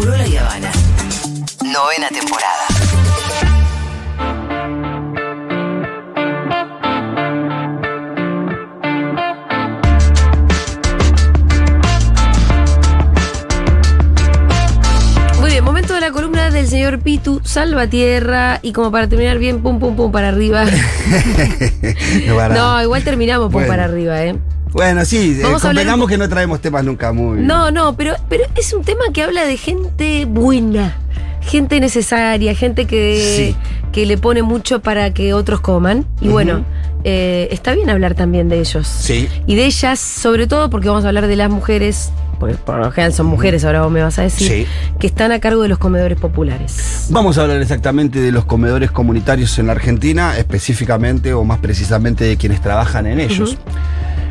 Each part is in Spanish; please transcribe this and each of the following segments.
Urola y Habana. Novena temporada. Muy bien, momento de la columna del señor Pitu, Salvatierra, y como para terminar bien, pum, pum, pum, para arriba. No, para- No, igual terminamos pum Bueno. para arriba, ¿eh? Bueno, sí, eh, convengamos que no traemos temas nunca muy. No, no, pero, pero es un tema que habla de gente buena, gente necesaria, gente que, que le pone mucho para que otros coman. Y bueno, eh, está bien hablar también de ellos. Sí. Y de ellas, sobre todo porque vamos a hablar de las mujeres, porque por lo general son mujeres, ahora vos me vas a decir, Sí. que están a cargo de los comedores populares. Vamos a hablar exactamente de los comedores comunitarios en la Argentina, específicamente o más precisamente de quienes trabajan en ellos.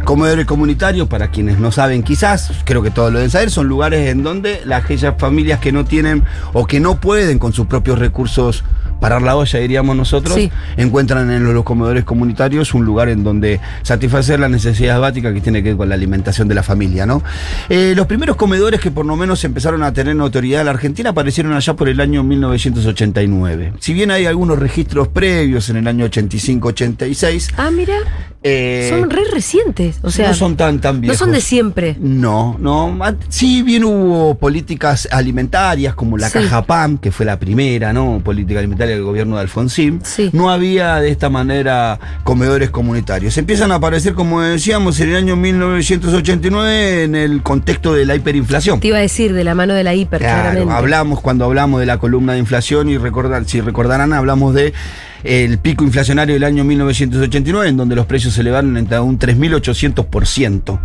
Comedores comunitarios, para quienes no saben quizás, creo que todos lo deben saber, son lugares en donde las aquellas familias que no tienen o que no pueden con sus propios recursos parar la olla, diríamos nosotros, Sí. encuentran en los comedores comunitarios un lugar en donde satisfacer la necesidad básica que tiene que ver con la alimentación de la familia, ¿no? Eh, los primeros comedores que por lo menos empezaron a tener notoriedad en la Argentina aparecieron allá por el año 1989. Si bien hay algunos registros previos en el año 85-86, Ah, mira, eh, son re recientes. O sea, no son tan tan no viejos. son de siempre. No, no. An- Sí, bien hubo políticas alimentarias como la Sí. Caja PAM, que fue la primera, ¿no? Política alimentaria del gobierno de Alfonsín. Sí. No había de esta manera comedores comunitarios. Empiezan a aparecer, como decíamos, en el año 1989 en el contexto de la hiperinflación. Te iba a decir, de la mano de la hiper, Claro, claramente. hablamos cuando hablamos de la columna de inflación y recordar, si recordarán, hablamos de el pico inflacionario del año 1989, en donde los precios se elevaron entre un 3.800%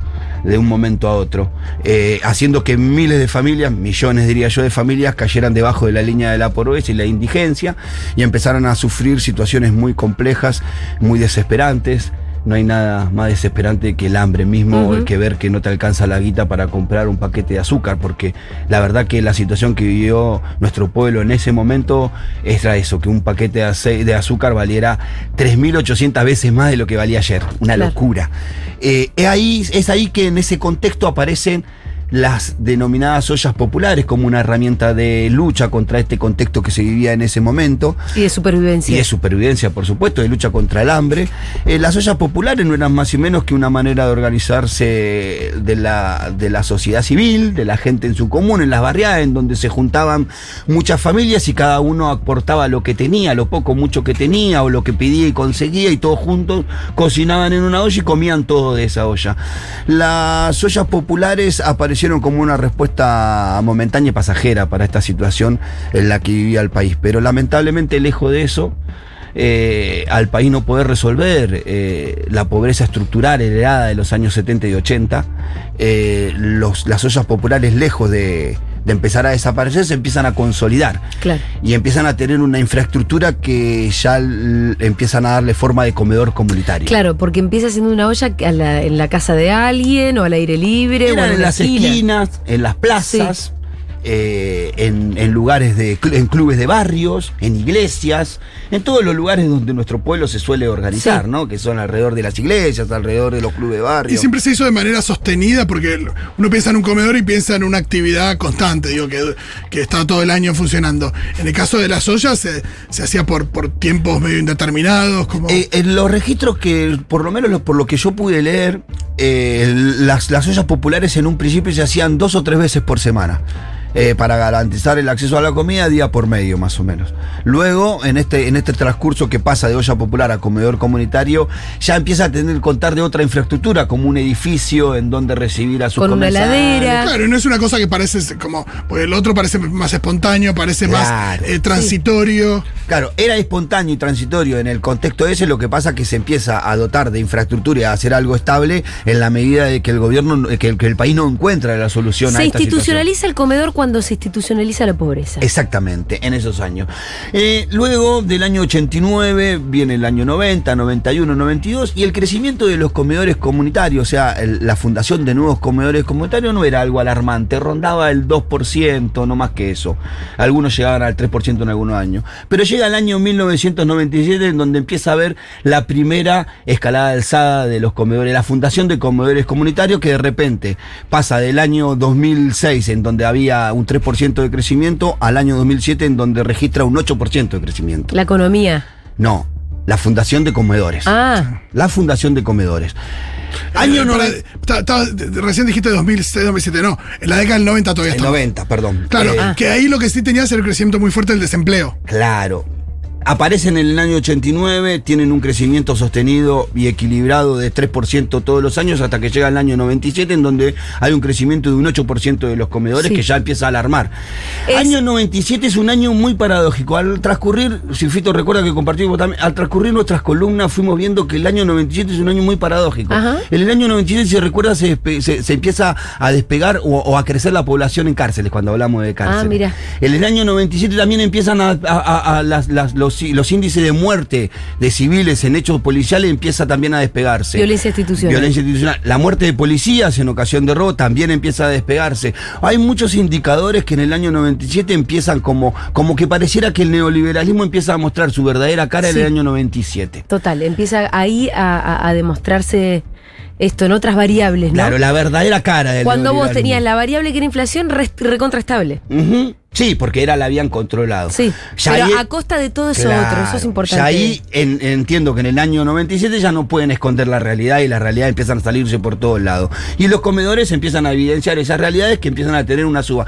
de un momento a otro, eh, haciendo que miles de familias, millones diría yo de familias, cayeran debajo de la línea de la pobreza y la indigencia y empezaron a sufrir situaciones muy complejas, muy desesperantes. No hay nada más desesperante que el hambre mismo, Ujú. que ver que no te alcanza la guita para comprar un paquete de azúcar, porque la verdad que la situación que vivió nuestro pueblo en ese momento era eso, que un paquete de azúcar valiera 3.800 veces más de lo que valía ayer. Una Claro. locura. Eh, es, ahí, es ahí que en ese contexto aparecen las denominadas ollas populares como una herramienta de lucha contra este contexto que se vivía en ese momento. Y de supervivencia. Y de supervivencia, por supuesto, de lucha contra el hambre. Eh, las ollas populares no eran más y menos que una manera de organizarse de la, de la sociedad civil, de la gente en su común, en las barriadas, en donde se juntaban muchas familias y cada uno aportaba lo que tenía, lo poco, mucho que tenía, o lo que pedía y conseguía, y todos juntos cocinaban en una olla y comían todo de esa olla. Las ollas populares aparecieron como una respuesta momentánea y pasajera para esta situación en la que vivía el país, pero lamentablemente lejos de eso, eh, al país no poder resolver eh, la pobreza estructural heredada de los años 70 y 80, eh, los, las ollas populares lejos de, de empezar a desaparecer se empiezan a consolidar Claro. y empiezan a tener una infraestructura que ya empiezan a darle forma de comedor comunitario. Claro, porque empieza siendo una olla la- en la casa de alguien o al aire libre o en las esquina. esquinas, en las plazas, eh, en, en lugares de en clubes de barrios, en iglesias, en todos los lugares donde nuestro pueblo se suele organizar, Sí. ¿no? Que son alrededor de las iglesias, alrededor de los clubes de Y barrio. siempre se hizo de manera sostenida porque uno piensa en un comedor y piensa en una actividad constante, digo, que, que está todo el año funcionando. En el caso de las ollas se, se hacía por, por tiempos medio indeterminados, como... Eh, en los registros que, por lo menos lo- por lo que yo pude leer, eh, las, las ollas populares en un principio se hacían dos o tres veces por semana. Eh, para garantizar el acceso a la comida día por medio, más o menos. Luego, en este, en este transcurso que pasa de olla popular a comedor comunitario, ya empieza a tener que contar de otra infraestructura, como un edificio en donde recibir a sus Con una heladera. Claro, no es una cosa que parece como. Porque el otro parece más espontáneo, parece Claro. más eh, transitorio. Claro, era espontáneo y transitorio en el contexto ese, lo que pasa que se empieza a dotar de infraestructura y a hacer algo estable en la medida de que el gobierno, que el, que el país no encuentra la solución a Se esta situación. institucionaliza el comedor cuando se institucionaliza la pobreza. Exactamente, en esos años. Eh, luego del año 89 viene el año 90, 91, 92 y el crecimiento de los comedores comunitarios, o sea, la fundación de nuevos comedores comunitarios no era algo alarmante, rondaba el 2%, no más que eso. Algunos llegaban al 3% en algunos años. Pero llega el año 1997 en donde empieza a haber la primera escalada alzada de los comedores, la fundación de comedores comunitarios que de repente pasa del año 2006 en donde había un 3% de crecimiento al año 2007 en donde registra un 8% de crecimiento. La economía. No, la Fundación de Comedores. Ah, La Fundación de Comedores. Año Eh, para- noven- ta- ta- recién dijiste 2006, 2007, no. En la década del 90 todavía el estaba. 90, perdón. Claro, Eh, que ahí lo que sí tenías era el crecimiento muy fuerte del desempleo. Claro. Aparecen en el año 89, tienen un crecimiento sostenido y equilibrado de 3% todos los años hasta que llega el año 97 en donde hay un crecimiento de un 8% de los comedores Sí. que ya empieza a alarmar. Es- Año 97 es un año muy paradójico. Al transcurrir, si Fito recuerda que compartimos también, al transcurrir nuestras columnas fuimos viendo que el año 97 es un año muy paradójico. Ajá. En el año 97, si recuerda, se, se- se empieza a despegar o, o a crecer la población en cárceles cuando hablamos de cárceles. Ah, mira. En el año 97 también empiezan a, a- a- a las- las- los, los índices de muerte de civiles en hechos policiales empieza también a despegarse. Violencia institucional. Violencia institucional. La muerte de policías en ocasión de robo también empieza a despegarse. Hay muchos indicadores que en el año 97 empiezan como, como que pareciera que el neoliberalismo empieza a mostrar su verdadera cara Sí. en el año 97. total. Empieza ahí a, a- a demostrarse esto en otras variables, ¿no? Claro, la verdadera cara del Cuando vos tenías la variable que era inflación recontraestable. Ujú. Sí, porque era la habían controlado. Sí. Ya pero ahí- a costa de todo eso Claro, otro. Eso es importante. Ya ahí en- entiendo que en el año 97 ya no pueden esconder la realidad y la realidad empiezan a salirse por todos lados. Y los comedores empiezan a evidenciar esas realidades que empiezan a tener una suba.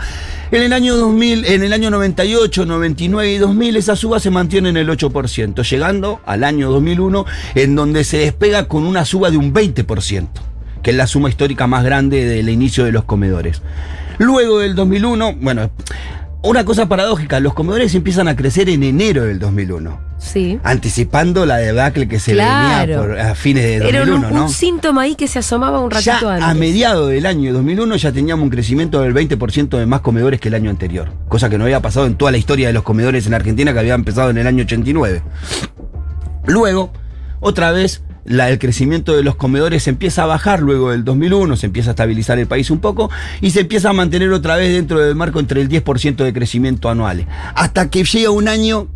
En el año 2000, en el año 98, 99 y 2000 esa suba se mantiene en el 8%, llegando al año 2001 en donde se despega con una suba de un 20%, que es la suma histórica más grande del inicio de los comedores. Luego del 2001, bueno, una cosa paradójica, los comedores empiezan a crecer en enero del 2001, Sí. anticipando la debacle que se Claro. venía por, a fines de Era 2001, un, ¿no? un síntoma ahí que se asomaba un Ya ratito antes. a mediados del año 2001 ya teníamos un crecimiento del 20% de más comedores que el año anterior, cosa que no había pasado en toda la historia de los comedores en Argentina que había empezado en el año 89. Luego, otra vez, la- el crecimiento de los comedores empieza a bajar luego del 2001, se empieza a estabilizar el país un poco y se empieza a mantener otra vez dentro del marco entre el 10% de crecimiento anual. Hasta que llega un año,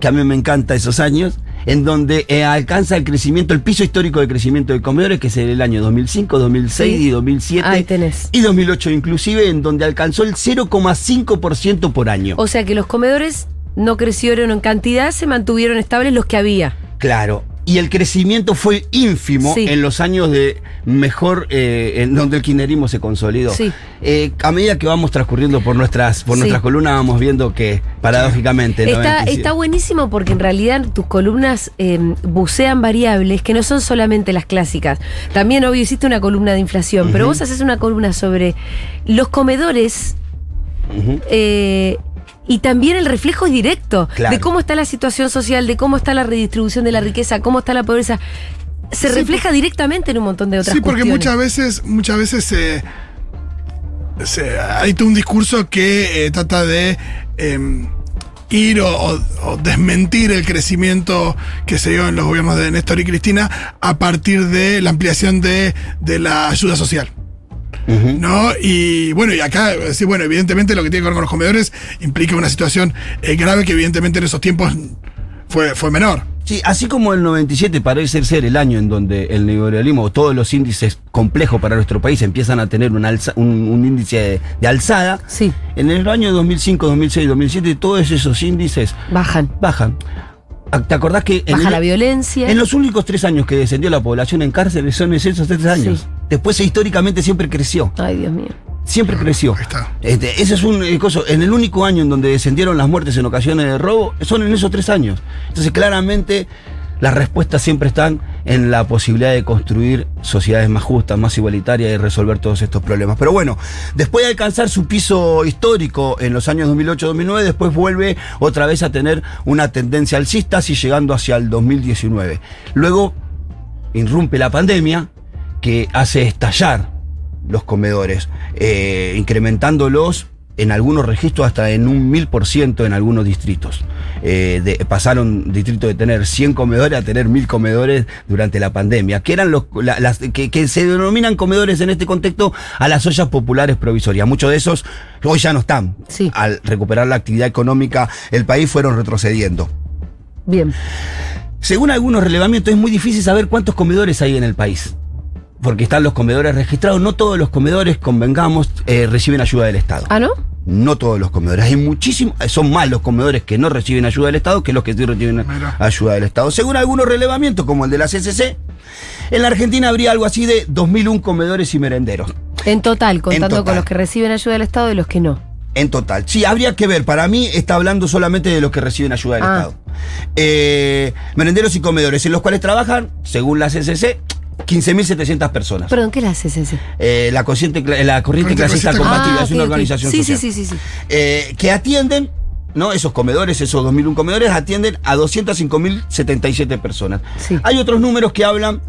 que a mí me encanta esos años, en donde eh, alcanza el crecimiento, el piso histórico de crecimiento de comedores, que es el año 2005, 2006 Sí. y 2007. Ahí tenés. Y 2008 inclusive, en donde alcanzó el 0,5% por año. O sea que los comedores no crecieron en cantidad, se mantuvieron estables los que había. Claro. Y el crecimiento fue ínfimo Sí. en los años de mejor, eh, en donde el kirchnerismo se consolidó. Sí. Eh, a medida que vamos transcurriendo por nuestras, por Sí. nuestras columnas, vamos viendo que, paradójicamente, Está, 97 está buenísimo porque en realidad tus columnas eh, bucean variables que no son solamente las clásicas. También, obvio, hiciste una columna de inflación, pero vos haces una columna sobre los comedores eh, y también el reflejo es directo Claro. de cómo está la situación social, de cómo está la redistribución de la riqueza, cómo está la pobreza. Se Sí, refleja directamente en un montón de otras Sí, porque cuestiones. muchas veces, muchas veces se, se- hay todo un discurso que eh, trata de em, ir o, o- o desmentir el crecimiento que se dio en los gobiernos de Néstor y Cristina a partir de la ampliación de, de la ayuda social. ¿No? Y bueno, y acá, sí, bueno, evidentemente lo que tiene que ver con los comedores implica una situación eh, grave que evidentemente en esos tiempos fue, fue menor. Sí, así como el 97 parece ser el año en donde el neoliberalismo, todos los índices complejos para nuestro país empiezan a tener un, alza- un, un índice de, de alzada, Sí, en el año 2005, 2006, 2007 todos esos índices bajan. bajan. Ah, ¿Te acordás que en, Baja el- la violencia. en los únicos tres años que descendió la población en cárceles son esos tres años? Sí. Después históricamente siempre creció, Ay, Dios mío. siempre creció. Ahí está. Este, ese es un eh, coso. En el único año en donde descendieron las muertes en ocasiones de robo, son en esos tres años. Entonces, claramente, las respuestas siempre están en la posibilidad de construir sociedades más justas, más igualitarias y resolver todos estos problemas. Pero bueno, después de alcanzar su piso histórico en los años 2008-2009, después vuelve otra vez a tener una tendencia alcista, así llegando hacia el 2019. Luego irrumpe la pandemia que hace estallar los comedores, eh, incrementándolos en algunos registros hasta en un mil por ciento en algunos distritos. Eh, de- pasaron distrito de tener 100 comedores a tener mil comedores durante la pandemia, que eran los la- las que, que se denominan comedores en este contexto a las ollas populares provisorias. Muchos de esos hoy ya no están. Sí. Al recuperar la actividad económica, el país fueron retrocediendo. Bien. Según algunos relevamientos, es muy difícil saber cuántos comedores hay en el país. Porque están los comedores registrados. No todos los comedores, convengamos, eh, reciben ayuda del Estado. ¿Ah, no? No todos los comedores. Hay muchísimos, son más los comedores que no reciben ayuda del Estado que los que sí reciben Mira. ayuda del Estado. Según algunos relevamientos, como el de la CCC, en la Argentina habría algo así de 2.001 comedores y merenderos. En total, contando total. con los que reciben ayuda del Estado y los que no. En total. Sí, habría que ver. Para mí está hablando solamente de los que reciben ayuda del Ah. Estado. Eh, merenderos y comedores, en los cuales trabajan, según la CCC, 15.700 personas. Perdón, ¿qué la haces ese? Eh, la, corriente, la corriente clasista combativa Ah, es una organización Sí, social. sí, sí, sí, sí. Eh, que atienden, ¿no? Esos comedores, esos 2.001 comedores, atienden a 205.077 personas. Sí. Hay otros números que hablan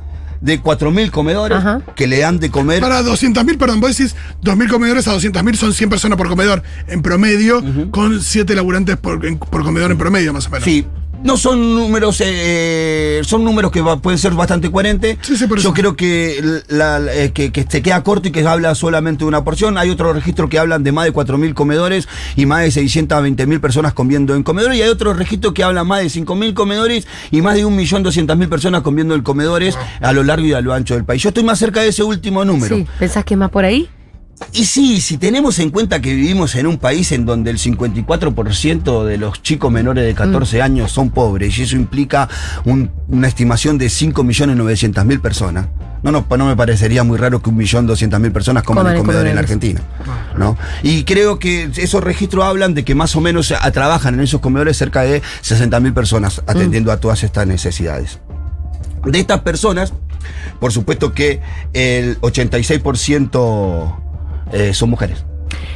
de 4.000 comedores Ajá. que le dan de comer. Para 200.000, perdón, vos decís 2.000 comedores a 200.000 son 100 personas por comedor en promedio, con 7 laburantes por, en- por comedor en promedio, más o menos. Sí. No son números, eh, son números que va- pueden ser bastante coherentes. Sí, sí, por Yo creo que, la- la- eh, que, que se queda corto y que habla solamente de una porción. Hay otro registro que hablan de más de 4.000 comedores y más de 620.000 personas comiendo en comedores. Y hay otro registro que habla más de 5.000 comedores y más de 1.200.000 personas comiendo en comedores a lo largo y a lo ancho del país. Yo estoy más cerca de ese último número. Sí, ¿pensás que es más por ahí? Y sí, si tenemos en cuenta que vivimos en un país en donde el 54% de los chicos menores de 14 años son pobres y eso implica un- una estimación de 5.900.000 personas, no, no, no me parecería muy raro que 1.200.000 personas coman en comedor en la. Argentina. ¿no? Y creo que esos registros hablan de que más o menos a- trabajan en esos comedores cerca de 60.000 personas atendiendo a todas estas necesidades. De estas personas, por supuesto que el 86% eh, son mujeres.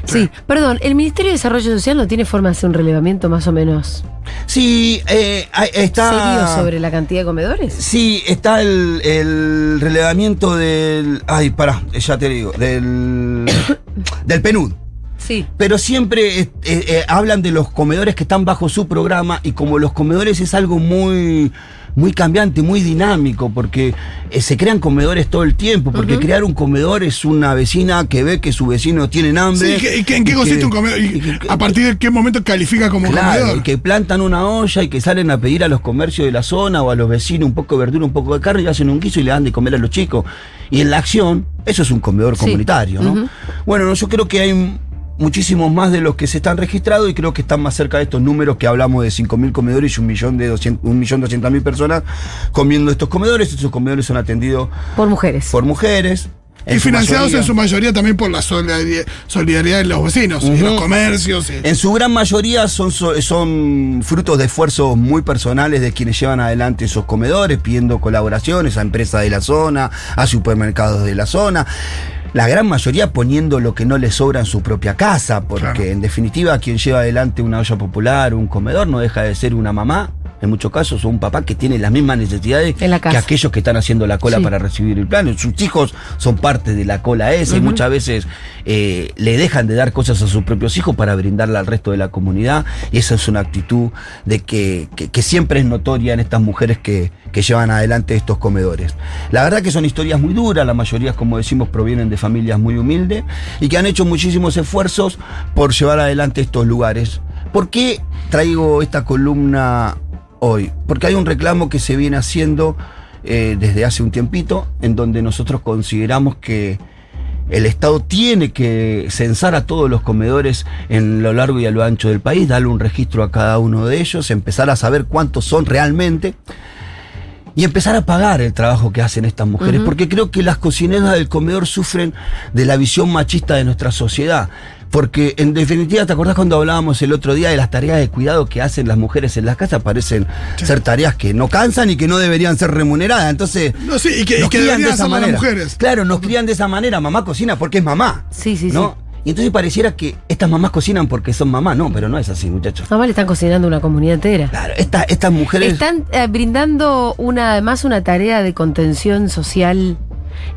Sí, perdón, ¿el Ministerio de Desarrollo Social no tiene forma de hacer un relevamiento más o menos Sí, eh, está. serio sobre la cantidad de comedores? Sí, está el, el relevamiento del. Ay, pará, ya te digo. Del. del PNUD. Sí. Pero siempre eh, eh, hablan de los comedores que están bajo su programa y como los comedores es algo muy muy cambiante, muy dinámico, porque eh, se crean comedores todo el tiempo, porque crear un comedor es una vecina que ve que su vecino tiene hambre. Sí, ¿qué- y qué- ¿en qué consiste que- un comedor? ¿Y y que- ¿A partir de qué momento califica como Claro, comedor? y que plantan una olla y que salen a pedir a los comercios de la zona o a los vecinos un poco de verdura, un poco de carne y hacen un guiso y le dan de comer a los chicos. Y en la acción, eso es un comedor Sí. comunitario, ¿no? Bueno, no, yo creo que hay muchísimos más de los que se están registrados y creo que están más cerca de estos números que hablamos de 5.000 comedores y un millón de 200 un millón doscientas mil personas comiendo estos comedores. Estos comedores son atendidos Por mujeres. por mujeres. Y financiados mayoría- en su mayoría también por la solidaridad, de los vecinos y los comercios. y- En su gran mayoría son, so- son frutos de esfuerzos muy personales de quienes llevan adelante esos comedores, pidiendo colaboraciones a empresas de la zona, a supermercados de la zona. La gran mayoría poniendo lo que no les sobra en su propia casa, porque Claro. en definitiva quien lleva adelante una olla popular, un comedor, no deja de ser una mamá, en muchos casos, o un papá que tiene las mismas necesidades que aquellos que están haciendo la cola Sí. para recibir el plan. Sus hijos son parte de la cola esa y muchas veces eh, le dejan de dar cosas a sus propios hijos para brindarla al resto de la comunidad. Y esa es una actitud de que, que- que siempre es notoria en estas mujeres que, que llevan adelante estos comedores. La verdad que son historias muy duras, la mayoría, como decimos, provienen de familias muy humildes y que han hecho muchísimos esfuerzos por llevar adelante estos lugares. ¿Por qué traigo esta columna hoy? Porque hay un reclamo que se viene haciendo eh, desde hace un tiempito, en donde nosotros consideramos que el Estado tiene que censar a todos los comedores en lo largo y a lo ancho del país, darle un registro a cada uno de ellos, empezar a saber cuántos son realmente y empezar a pagar el trabajo que hacen estas mujeres, porque creo que las cocineras del comedor sufren de la visión machista de nuestra sociedad. Porque en definitiva, ¿te acordás cuando hablábamos el otro día de las tareas de cuidado que hacen las mujeres en las casas? Parecen ser tareas que no cansan y que no deberían ser remuneradas. Entonces, No, sí, y que- y nos que crían deberían hacerlo las mujeres. Claro, nos crían de esa manera. Mamá cocina porque es mamá. Sí, sí, ¿no? Y entonces pareciera que estas mamás cocinan porque son mamás. No, pero no es así, muchachos. Más le están cocinando una comunidad entera. Claro, esta- estas mujeres. Están eh, brindando una, además una tarea de contención social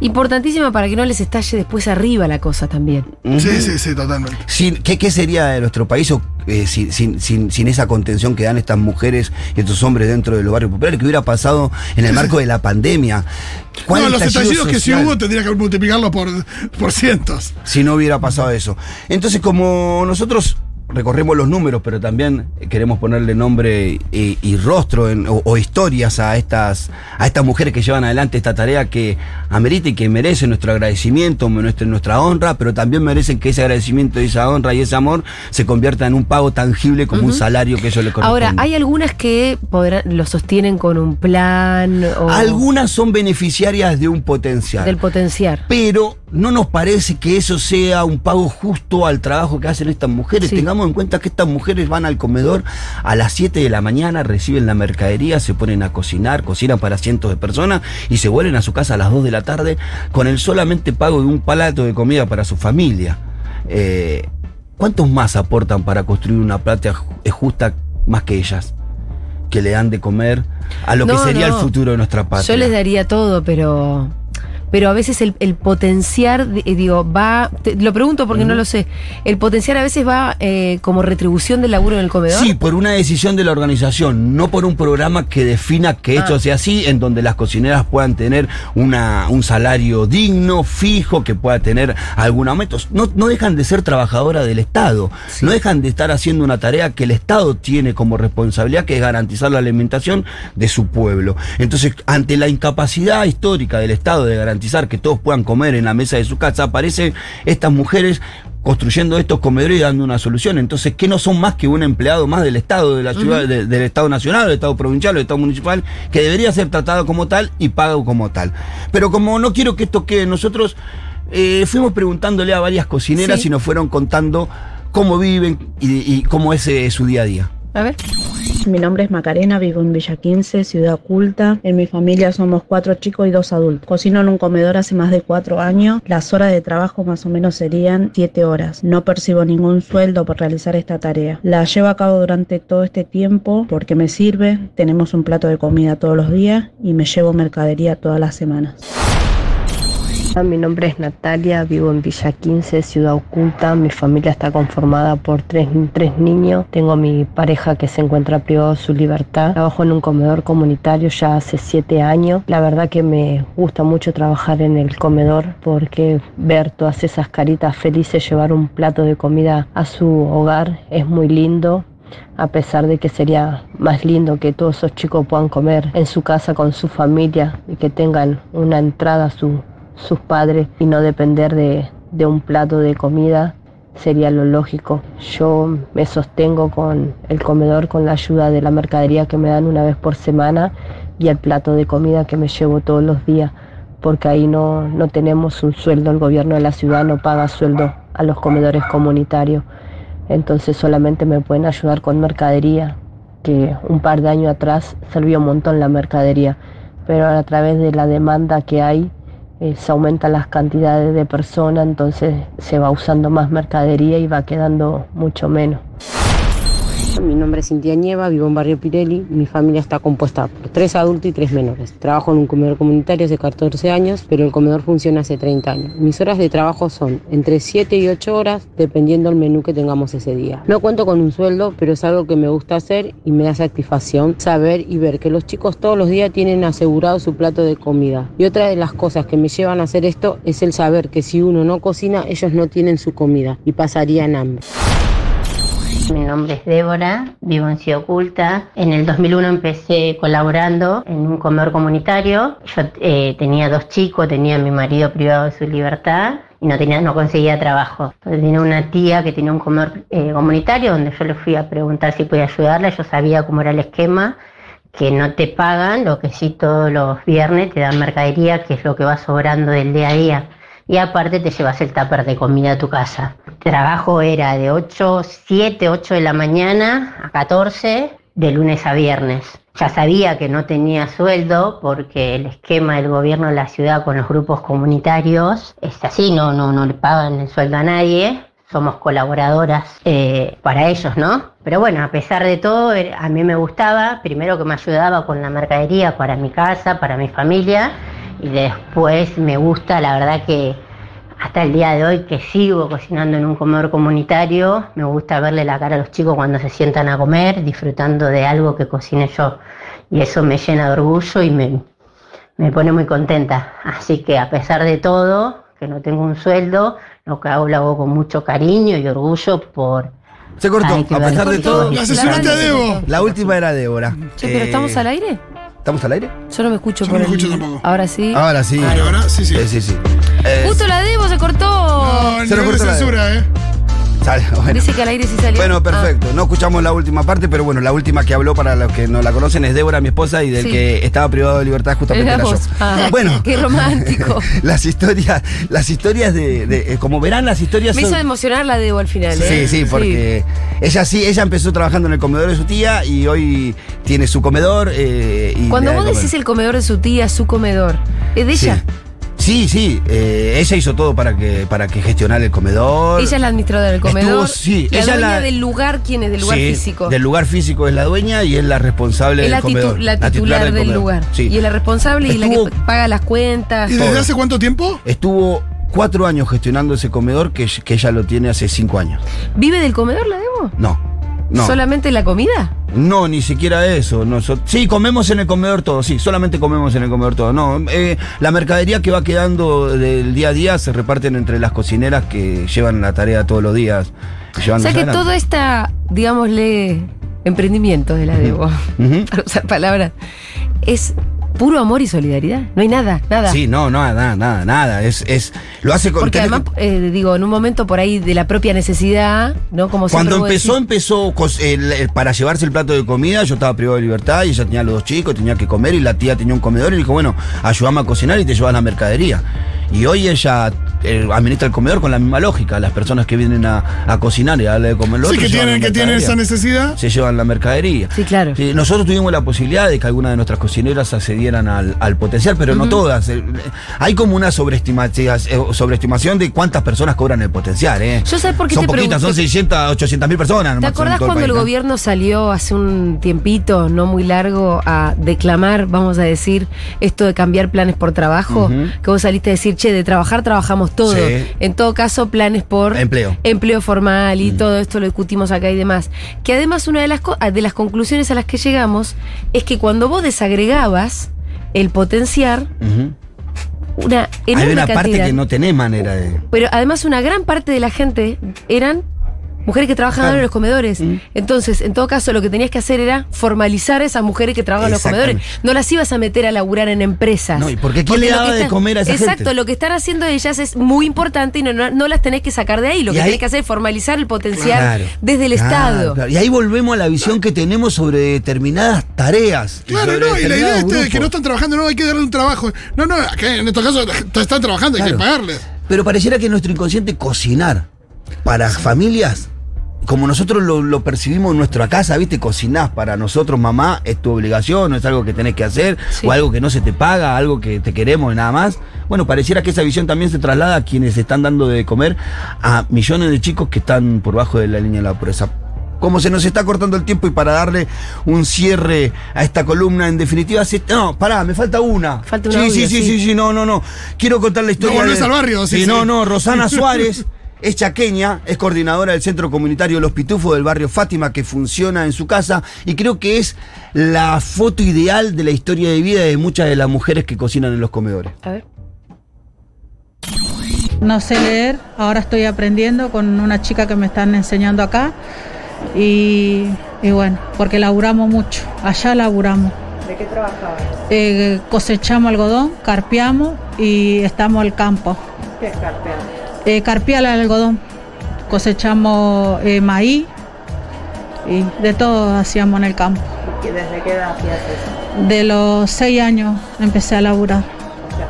importantísima para que no les estalle después arriba la cosa también. Sí, sí, sí, totalmente. Sin- ¿qué, qué sería de nuestro país o, eh, sin, sin- sin- sin esa contención que dan estas mujeres y estos hombres dentro de los barrios populares? ¿Qué hubiera pasado en el marco de la pandemia? ¿Cuál No, los estallido estallidos que sí hubo tendría que multiplicarlo por, por cientos. Si no hubiera pasado eso. Entonces, como nosotros recorremos los números, pero también queremos ponerle nombre y, y rostro en- o, o historias a estas, a estas mujeres que llevan adelante esta tarea que amerita y que merece nuestro agradecimiento, nuestra, nuestra honra, pero también merecen que ese agradecimiento y esa honra y ese amor se convierta en un pago tangible como un salario que ellos le corresponde. Ahora, hay algunas que podrán, lo sostienen con un plan o Algunas son beneficiarias de un potencial. del potenciar. pero no nos parece que eso sea un pago justo al trabajo que hacen estas mujeres. Sí. Tengamos en cuenta que estas mujeres van al comedor a las 7 de la mañana, reciben la mercadería, se ponen a cocinar, cocinan para cientos de personas y se vuelven a su casa a las 2 de la tarde con el solamente pago de un palato de comida para su familia. Eh, ¿Cuántos más aportan para construir una plata ju- justa más que ellas? Que le dan de comer a lo No, que sería no. el futuro de nuestra patria. Yo les daría todo, pero. Pero a veces el, el potenciar, di- digo, va. te- lo pregunto porque no lo sé. El potenciar a veces va eh, como retribución del laburo en el comedor. Sí, por una decisión de la organización, no por un programa que defina que esto Ah. sea así, en donde las cocineras puedan tener una, un salario digno, fijo, que pueda tener algún aumento. No, no dejan de ser trabajadoras del Estado, no dejan de estar haciendo una tarea que el Estado tiene como responsabilidad, que es garantizar la alimentación de su pueblo. Entonces, ante la incapacidad histórica del Estado de garantizar que todos puedan comer en la mesa de su casa, aparecen estas mujeres construyendo estos comedores y dando una solución. Entonces, ¿qué no son más que un empleado más del Estado, de la ciudad, de- del Estado nacional, del Estado provincial, del Estado municipal, que debería ser tratado como tal y pagado como tal? Pero como no quiero que esto quede, nosotros eh, fuimos preguntándole a varias cocineras Sí. y nos fueron contando cómo viven y, y cómo es eh, su día a día. A ver. Mi nombre es Macarena, vivo en Villa 15, ciudad oculta. En mi familia somos cuatro chicos y dos adultos. Cocino en un comedor hace más de cuatro años. Las horas de trabajo más o menos serían siete horas. No percibo ningún sueldo por realizar esta tarea. La llevo a cabo durante todo este tiempo porque me sirve. Tenemos un plato de comida todos los días y me llevo mercadería todas las semanas. Mi nombre es Natalia, vivo en Villa 15, Ciudad Oculta. Mi familia está conformada por tres, tres niños. Tengo mi pareja que se encuentra privado de su libertad. Trabajo en un comedor comunitario ya hace siete años. La verdad que me gusta mucho trabajar en el comedor porque ver todas esas caritas felices llevar un plato de comida a su hogar es muy lindo a pesar de que sería más lindo que todos esos chicos puedan comer en su casa con su familia y que tengan una entrada a su- sus padres y no depender de, de un plato de comida sería lo lógico. Yo me sostengo con el comedor con la ayuda de la mercadería que me dan una vez por semana y el plato de comida que me llevo todos los días porque ahí no, no tenemos un sueldo, el gobierno de la ciudad no paga sueldo a los comedores comunitarios. Entonces solamente me pueden ayudar con mercadería, que un par de años atrás servía un montón la mercadería, pero a través de la demanda que hay eh, se aumentan las cantidades de personas, entonces se va usando más mercadería y va quedando mucho menos. Mi nombre es Cintia Nieva, vivo en Barrio Pirelli. Mi familia está compuesta por tres adultos y tres menores. Trabajo en un comedor comunitario hace 14 años, pero el comedor funciona hace 30 años. Mis horas de trabajo son entre 7 y 8 horas, dependiendo del menú que tengamos ese día. No cuento con un sueldo, pero es algo que me gusta hacer y me da satisfacción saber y ver que los chicos todos los días tienen asegurado su plato de comida. Y otra de las cosas que me llevan a hacer esto es el saber que si uno no cocina, ellos no tienen su comida y pasarían hambre. Mi nombre es Débora, vivo en Ciudad Oculta. En el 2001 empecé colaborando en un comedor comunitario. Yo eh, tenía dos chicos, tenía a mi marido privado de su libertad y no, tenía, no conseguía trabajo. Entonces tenía una tía que tenía un comedor eh, comunitario donde yo le fui a preguntar si podía ayudarla. Yo sabía cómo era el esquema, que no te pagan, lo que sí todos los viernes te dan mercadería, que es lo que va sobrando del día a día y aparte te llevas el tupper de comida a tu casa. Trabajo era de 8, 7, 8 de la mañana a 14, de lunes a viernes. Ya sabía que no tenía sueldo porque el esquema del gobierno de la ciudad con los grupos comunitarios es así, no, no, no le pagan el sueldo a nadie. Somos colaboradoras eh, para ellos, ¿no? Pero bueno, a pesar de todo, eh, a mí me gustaba, primero que me ayudaba con la mercadería para mi casa, para mi familia, y después me gusta, la verdad que hasta el día de hoy que sigo cocinando en un comedor comunitario, me gusta verle la cara a los chicos cuando se sientan a comer, disfrutando de algo que cocine yo. Y eso me llena de orgullo y me, me pone muy contenta. Así que a pesar de todo, que no tengo un sueldo, lo que hago lo hago con mucho cariño y orgullo por Se cortó, Ay, a pesar de todo. La a Debo. La última era Débora. Che, pero Eh, ¿estamos al aire? ¿Estamos al aire? Yo no me escucho Yo por no me el- escucho tampoco. Ahora sí. Ahora sí. Ahora, ahora, sí, sí. Eh, sí, sí. Eh, Justo la cortó. No, el Se nivel de censura, ¿eh? sale, bueno. Dice que al aire sí salió. Bueno, Ah. perfecto. No escuchamos la última parte, pero bueno, la última que habló para los que no la conocen es Débora, mi esposa, y del Sí. que estaba privado de libertad justamente Era yo. Ah, bueno, qué romántico. las historias, las historias de, de- eh, como verán, las historias Me son- hizo emocionar la debo al final. Sí, ¿eh? sí, porque ella sí, ella empezó trabajando en el comedor de su tía y hoy tiene su comedor. eh, y Cuando vos decís el comedor de su tía, su comedor, ¿es de ella? Sí, sí, eh, ella hizo todo para que, para que gestionara el comedor. Ella es la administradora del Estuvo- comedor. sí, la ella dueña la- del lugar, ¿quién es? Del lugar Sí, físico. Del lugar físico es la dueña y es la responsable es del la, comedor. la titular, del, comedor. lugar. Sí. Y es la responsable y la Estuvo- que paga las cuentas. ¿Y desde Todo. hace cuánto tiempo? Estuvo cuatro años gestionando ese comedor que, que ella lo tiene hace cinco años. ¿Vive del comedor la debo? No, no. ¿Solamente la comida? No, ni siquiera eso. Sí, comemos en el comedor todo, sí, solamente comemos en el comedor todo. No, eh, la mercadería que va quedando del día a día se reparten entre las cocineras que llevan la tarea todos los días. O sea que adelante. todo esta, digámosle, emprendimiento de la debo, para usar palabras, es puro amor y solidaridad. No hay nada, nada. Sí, no, no, nada, nada, nada. Es, es, lo hace con Porque además, eh, digo, en un momento por ahí de la propia necesidad, ¿no? Como Cuando empezó, empezó cos- el- el- para llevarse el plato de comida, yo estaba privado de libertad y ella tenía los dos chicos, tenía que comer y la tía tenía un comedor y dijo, bueno, ayúdame a cocinar y te llevas la mercadería. Y hoy ella eh, administra el comedor con la misma lógica. Las personas que vienen a, a cocinar y a darle de comer Sí, otro, que tienen, que tienen esa necesidad. Se llevan la mercadería. Sí, claro. Sí, nosotros tuvimos la posibilidad de que algunas de nuestras cocineras accedieran al, al potencial, pero no todas. Eh, Hay como una sobreestimación, sobreestimación de cuántas personas cobran el potencial. ¿eh? Yo sé por qué Son te poquitas, son pregunté. 600, 800 mil personas. ¿Te acordás cuando el gobierno salió hace un tiempito, no muy largo, a declamar, vamos a decir, esto de cambiar planes por trabajo? Que vos saliste a decir, che, de trabajar trabajamos todo. Sí. En todo caso, planes por Empleo. empleo formal Mm. y todo esto lo discutimos acá y demás. Que además una de las, de las conclusiones a las que llegamos es que cuando vos desagregabas el potenciar, una enorme Hay una parte que no tenés manera de. pero además una gran parte de la gente eran mujeres que trabajaban Claro. en los comedores. Mm. Entonces, en todo caso, lo que tenías que hacer era formalizar a esas mujeres que trabajan en los comedores. No las ibas a meter a laburar en empresas. No, ¿y por qué? ¿Quién le lo daba que de comer a esa Exacto, gente? lo que están haciendo ellas es muy importante y no, no, no las tenés que sacar de ahí. Lo que ahí- tenés que hacer es formalizar el potencial Claro. desde el Claro, Estado. claro. Y ahí volvemos a la visión que tenemos sobre determinadas tareas. Claro, no, y la idea esta de que grupos. no están trabajando, no, hay que darle un trabajo. No, no, en estos casos están trabajando, hay que pagarles. Pero pareciera que nuestro inconsciente cocinar para familias, como nosotros lo, lo percibimos en nuestra casa, ¿viste? Cocinás para nosotros, mamá, es tu obligación, no es algo que tenés que hacer, Sí. o algo que no se te paga, algo que te queremos y nada más. Bueno, pareciera que esa visión también se traslada a quienes están dando de comer a millones de chicos que están por bajo de la línea de la pobreza. Como se nos está cortando el tiempo y para darle un cierre a esta columna, en definitiva, se- no, pará, me falta una. Falta un sí, audio, sí, sí, sí. sí, sí, no, no, no. Quiero contar la historia. volvés de- al barrio, sí, sí, sí. no, no, Rosana Suárez. Es chaqueña, es coordinadora del Centro Comunitario Los Pitufos del barrio Fátima, que funciona en su casa y creo que es la foto ideal de la historia de vida de muchas de las mujeres que cocinan en los comedores. A ver. No sé leer, ahora estoy aprendiendo con una chica que me están enseñando acá y, y bueno, porque laburamos mucho, allá laburamos. ¿De qué trabajabas? Eh, cosechamos algodón, carpiamos y estamos al campo. ¿Qué es carpear? Eh, carpiar el algodón, cosechamos eh, maíz y de todo hacíamos en el campo. ¿Y desde qué edad hacías eso? De los seis años empecé a laburar.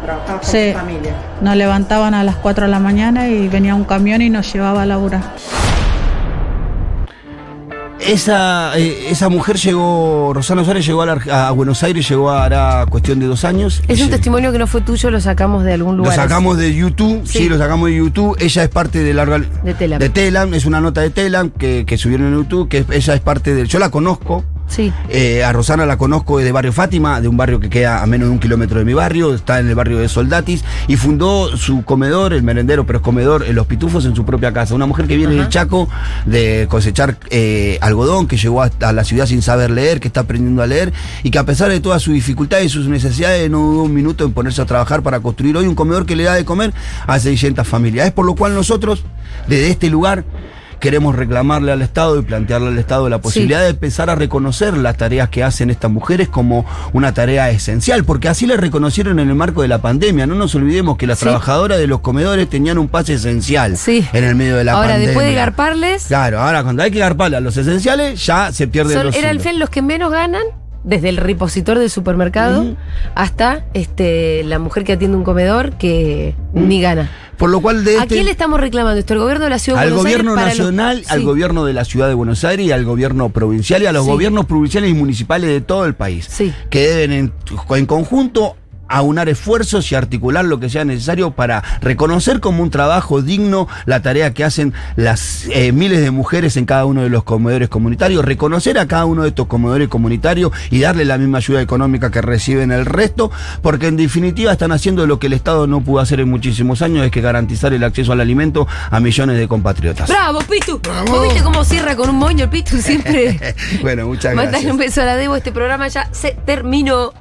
Trabajabas con Sí. tu familia. Nos levantaban a las 4 de la mañana y venía un camión y nos llevaba a laburar. Esa, eh, esa mujer llegó, Rosana Suárez llegó a, la a Buenos Aires, llegó hará cuestión de dos años. Es un testimonio que no fue tuyo, lo sacamos de algún Lo lugar. sacamos de YouTube, sí. Sí. lo sacamos de YouTube. Ella es parte de la De Telam. de Telam, es una nota de Telam que, que subieron en YouTube, que ella es parte del. Yo la conozco. Sí. eh, a Rosana la conozco de barrio Fátima, de un barrio que queda a menos de un kilómetro de mi barrio, está en el barrio de Soldatis, y fundó su comedor, el merendero, pero es comedor, en Los Pitufos, en su propia casa. Una mujer que viene del Chaco de cosechar eh, algodón, que llegó hasta la ciudad sin saber leer, que está aprendiendo a leer, y que a pesar de todas sus dificultades y sus necesidades, no dudó un minuto en ponerse a trabajar para construir hoy un comedor que le da de comer a 600 familias. Es por lo cual nosotros, desde este lugar, queremos reclamarle al Estado y plantearle al Estado la posibilidad de empezar a reconocer las tareas que hacen estas mujeres como una tarea esencial, porque así le reconocieron en el marco de la pandemia. No nos olvidemos que las Sí. trabajadoras de los comedores tenían un pase esencial Sí. en el medio de la Ahora, pandemia. después de garparles, Claro, ahora cuando hay que garparle a los esenciales, ya se pierden son, los eran sueldos. fiel los que menos ganan, desde el repositor del supermercado hasta este, la mujer que atiende un comedor que ni gana. Por lo cual de ¿A este- quién le estamos reclamando esto? ¿Al gobierno de la ciudad de al Buenos gobierno Aires? para los- nacional, al Sí. gobierno de la ciudad de Buenos Aires y al gobierno provincial y a los Sí. gobiernos provinciales y municipales de todo el país. Sí. Que deben en, en conjunto aunar esfuerzos y articular lo que sea necesario para reconocer como un trabajo digno la tarea que hacen las eh, miles de mujeres en cada uno de los comedores comunitarios, reconocer a cada uno de estos comedores comunitarios y darle la misma ayuda económica que reciben el resto, porque en definitiva están haciendo lo que el Estado no pudo hacer en muchísimos años, es que garantizar el acceso al alimento a millones de compatriotas. ¡Bravo, Pitu! Bravo. ¿Vos viste cómo cierra con un moño el Pitu siempre? bueno, muchas gracias. un beso a la Debo, este programa ya se terminó.